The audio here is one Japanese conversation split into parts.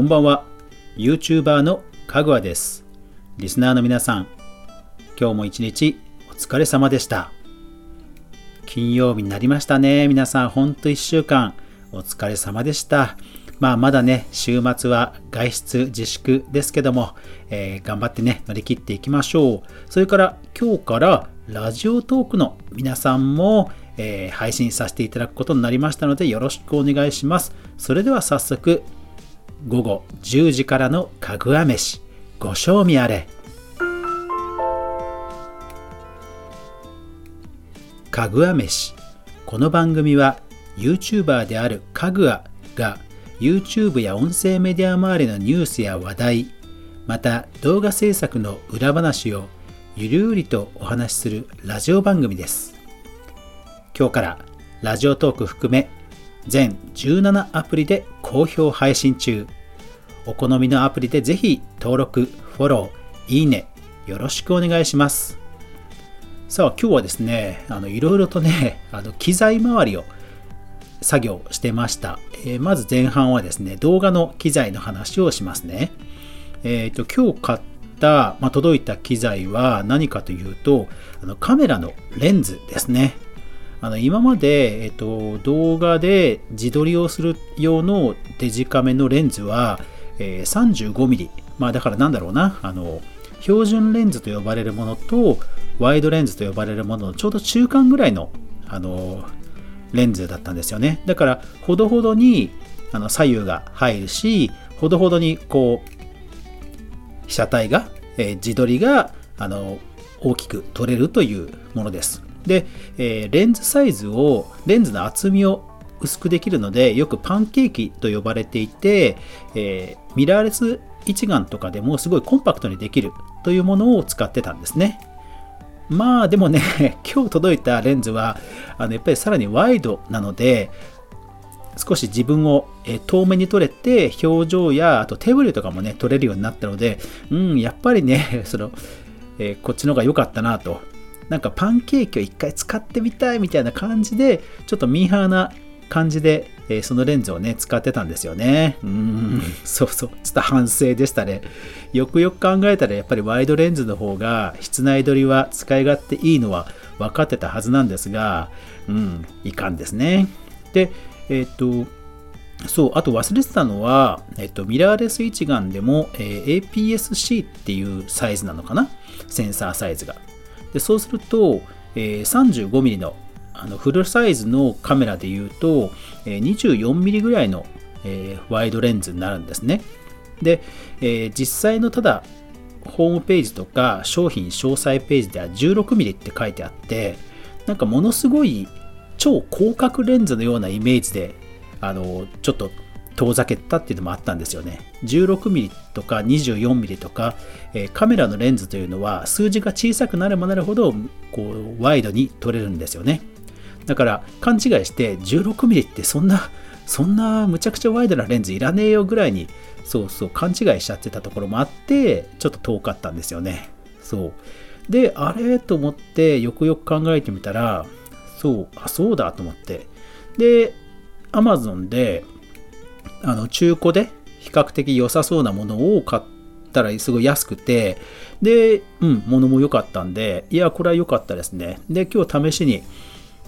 こんばんは。YouTuber のかぐわです。リスナーの皆さん今日も一日お疲れ様でした。金曜日になりましたね。皆さんほんと1週間お疲れ様でした。まあまだね週末は外出自粛ですけども、えー、頑張ってね乗り切っていきましょう。それから今日からラジオトークの皆さんも、えー、配信させていただくことになりましたのでよろしくお願いします。それでは早速午後10時からのかぐわ飯。ご賞味あれ。かぐわ飯。この番組は YouTuber であるかぐわが YouTube や音声メディア周りのニュースや話題また動画制作の裏話をゆるうりとお話しするラジオ番組です。今日からラジオトーク含め全17アプリで好評配信中。お好みのアプリでぜひ登録フォローいいねよろしくお願いします。さあ今日はですねあのいろいろとね あの機材周りを作業してました、えー、まず前半はですね動画の機材の話をしますね。えっ、ー、と今日買った、まあ、届いた機材は何かというとあのカメラのレンズですね。あの今まで、えっと、動画で自撮りをする用のデジカメのレンズは、えー、35mm まあだからなんだろうな。あの標準レンズと呼ばれるものとワイドレンズと呼ばれるもののちょうど中間ぐらいのあのレンズだったんですよね。だからほどほどにあの左右が入るしほどほどにこう被写体が、えー、自撮りがあの大きく撮れるというものです。で、えー、レンズサイズをレンズの厚みを薄くできるのでよくパンケーキと呼ばれていて、えー、ミラーレス一眼とかでもすごいコンパクトにできるというものを使ってたんですね。まあでもね 今日届いたレンズはあのやっぱりさらにワイドなので少し自分を遠目に撮れて表情やあと手振りとかもね撮れるようになったのでうんやっぱりね その、えー、こっちの方が良かったなとなんかパンケーキを一回使ってみたいみたいな感じでちょっとミーハーな感じで、えー、そのレンズをね、使ってたんですよね。うん、そうそう。ちょっと反省でしたね。よくよく考えたら、やっぱりワイドレンズの方が、室内撮りは使い勝手いいのは分かってたはずなんですが、うん、いかんですね。で、えっ、と、そう、あと忘れてたのは、えっと、ミラーレス一眼でも、えー、APS-C っていうサイズなのかな？センサーサイズが。でそうすると、えー、35mm のあのフルサイズのカメラでいうと、え 24mm ぐらいの、えワイドレンズになるんですね。で、え実際のただホームページとか商品詳細ページでは 16mm って書いてあってなんかものすごい超広角レンズのようなイメージであのちょっと遠ざけたっていうのもあったんですよね。16mm とか 24mm とか、えー、カメラのレンズというのは数字が小さくなればなるほどこうワイドに撮れるんですよね。だから勘違いして 16mm ってそんな そんなむちゃくちゃワイドなレンズいらねえよぐらいにそうそう勘違いしちゃってたところもあってちょっと遠かったんですよね。そう。であれと思ってよくよく考えてみたらそうあそうだと思って。で Amazon であの中古で比較的良さそうなものを買ったらすごい安くてでうん物も良かったんでいやこれは良かったですねで今日試しに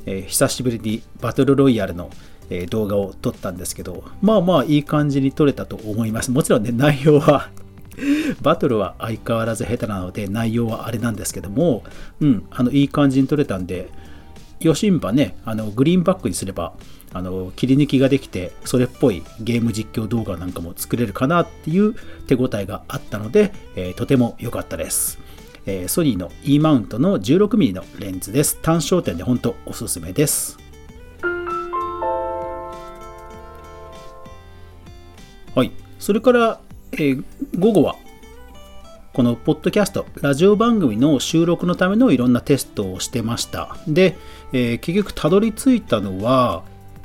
えー、久しぶりにバトルロイヤルの、え、動画を撮ったんですけど、まあまあいい感じに撮れたと思います。もちろんね、内容は バトルは相変わらず下手なので、内容はあれなんですけども、うん、あのいい感じに撮れたんで、ヨシンバね、あのグリーンバックにすれば、あの切り抜きができて、それっぽいゲーム実況動画なんかも作れるかなっていう手応えがあったので、えー、とても良かったです。えー、ソニーの E マウントの 16mm のレンズです。単焦点で本当おすすめです。はい。それから、えー、午後は、このポッドキャスト、ラジオ番組の収録のためのいろんなテストをしてました。で、えー、結局たどり着いたのは、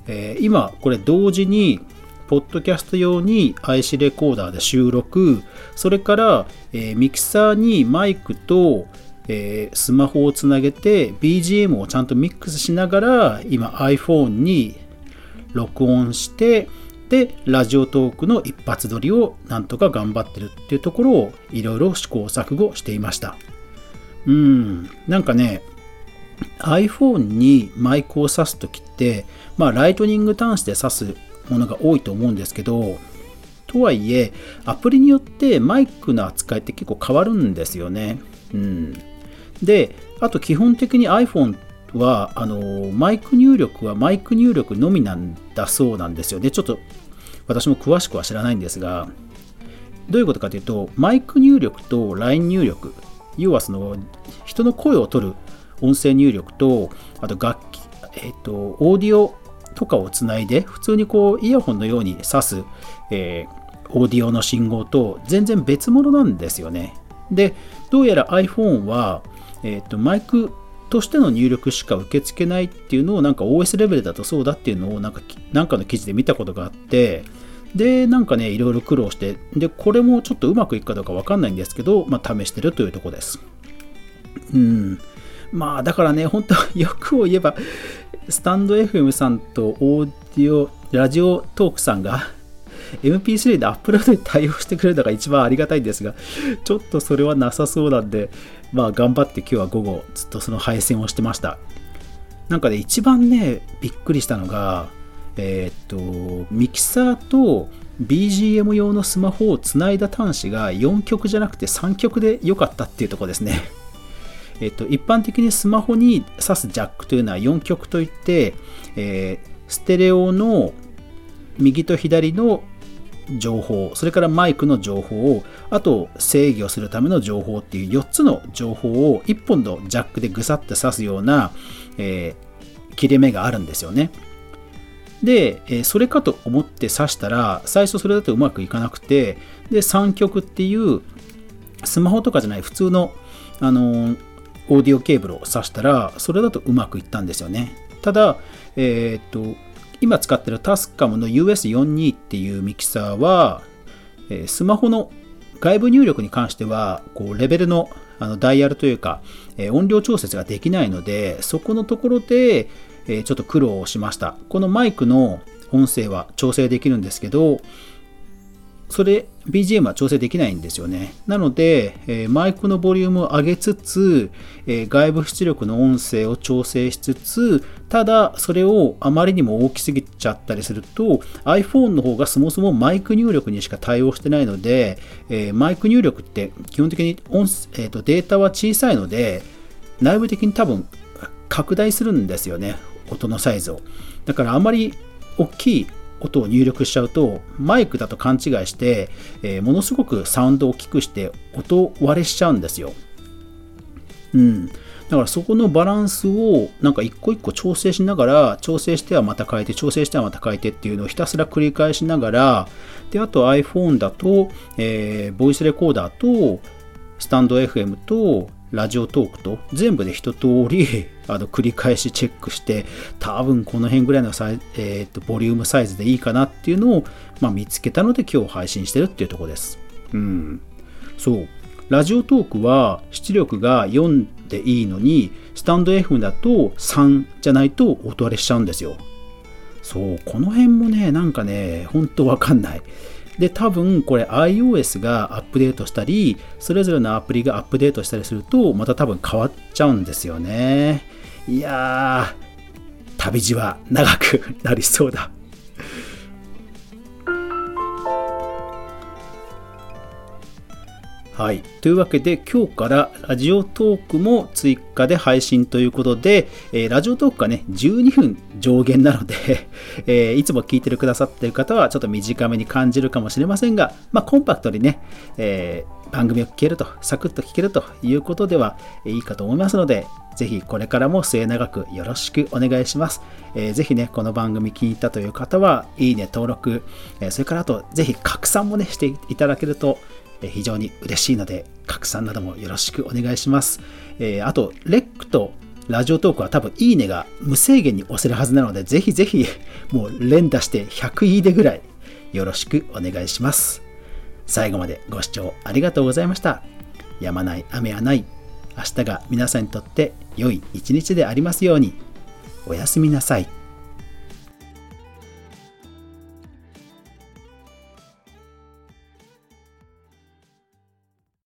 えー、今これ同時にポッドキャスト用に IC レコーダーで収録、それから、えー、ミキサーにマイクと、えー、スマホをつなげて BGM をちゃんとミックスしながら今 iPhone に録音してでラジオトークの一発撮りをなんとか頑張ってるっていうところをいろいろ試行錯誤していました。うん。なんかね iPhone にマイクを挿す時ってまあライトニング端子で挿すものが多いと思うんですけどとはいえアプリによってマイクの扱いって結構変わるんですよね。うん。であと基本的に iPhone はあのマイク入力はマイク入力のみなんだそうなんですよね。ちょっと私も詳しくは知らないんですが、どういうことかというと、マイク入力と LINE 入力、要はその人の声を取る音声入力と、あと楽器、えっ、ー、と、オーディオとかをつないで、普通にこうイヤホンのように挿す、えー、オーディオの信号と全然別物なんですよね。で、どうやら iPhone は、えっ、ー、と、マイクとしての入力しか受け付けないっていうのをなんか OS レベルだとそうだっていうのをなんかなんかの記事で見たことがあってでなんかねいろいろ苦労してでこれもちょっとうまくいくかどうかわかんないんですけど、まあ、試してるというとこです。うん。まあだからね本当 欲を言えばスタンド FM さんとオーディオラジオトークさんが MP3 でアップロードに対応してくれるのが一番ありがたいんですが、ちょっとそれはなさそうなんで、まあ頑張って今日は午後ずっとその配線をしてました。なんかね、一番ね、びっくりしたのが、えー、っと、ミキサーと BGM 用のスマホをつないだ端子が4曲じゃなくて3曲で良かったっていうとこですね。えっと、一般的にスマホに挿すジャックというのは4曲といって、えー、ステレオの右と左の情報、それからマイクの情報を、あと制御するための情報っていう4つの情報を1本のジャックでぐさって刺すような、えー、切れ目があるんですよね。で、えそれかと思って刺したら、最初それだとうまくいかなくて、で、3曲っていうスマホとかじゃない普通の、あのー、オーディオケーブルを挿したら、それだとうまくいったんですよね。ただ、えー、っと、今使ってるタスカムの US42 っていうミキサーは、えスマホの外部入力に関しては、こうレベルのあのダイヤルというか、え音量調節ができないので、そこのところで、えちょっと苦労をしました。このマイクの音声は調整できるんですけど、それ BGM は調整できないんですよね。なので、えー、マイクのボリュームを上げつつ、えー、外部出力の音声を調整しつつ、ただそれをあまりにも大きすぎちゃったりすると iPhone の方がそもそもマイク入力にしか対応してないので、えー、マイク入力って基本的に音、えーとデータは小さいので内部的に多分拡大するんですよね音のサイズを。だからあまり大きい音を入力しちゃうとマイクだと勘違いして、えー、ものすごくサウンドを大きくして音割れしちゃうんですよ。うん。だからそこのバランスをなんか一個一個調整しながら調整してはまた変えて調整してはまた変えてっていうのをひたすら繰り返しながらであと iPhone だと、えー、ボイスレコーダーとスタンド FM とラジオトークと全部で一通り あの繰り返しチェックして多分この辺ぐらいのサイ、えーと、ボリュームサイズでいいかなっていうのを、まあ、見つけたので今日配信してるっていうとこです。うん。そう。ラジオトークは出力が4でいいのにスタンド F だと3じゃないと音割れしちゃうんですよ。そう、この辺もね、なんかね、ほんとわかんない。で、多分これ iOS がアップデートしたり、それぞれのアプリがアップデートしたりすると、また多分変わっちゃうんですよね。いやー、旅路は長くなりそうだ。はい。というわけで、今日からラジオトークも追加で配信ということで、えー、ラジオトークがね、12分上限なので えー、いつも聞いてくださっている方はちょっと短めに感じるかもしれませんが、まあ、コンパクトにね、えー、番組を聞けると、サクッと聞けるということではいいかと思いますので、ぜひこれからも末永くよろしくお願いします。えー、ぜひね、この番組気に入ったという方は、いいね、登録、えそれからあと、ぜひ拡散もね、していただけると、非常に嬉しいので、拡散などもよろしくお願いします。え、あと、レックとラジオトークは多分いいねが無制限に押せるはずなので、ぜひぜひもう連打して100いいねぐらいよろしくお願いします。最後までご視聴ありがとうございました。やまない雨はない。明日が皆さんにとって良い一日でありますように。おやすみなさい。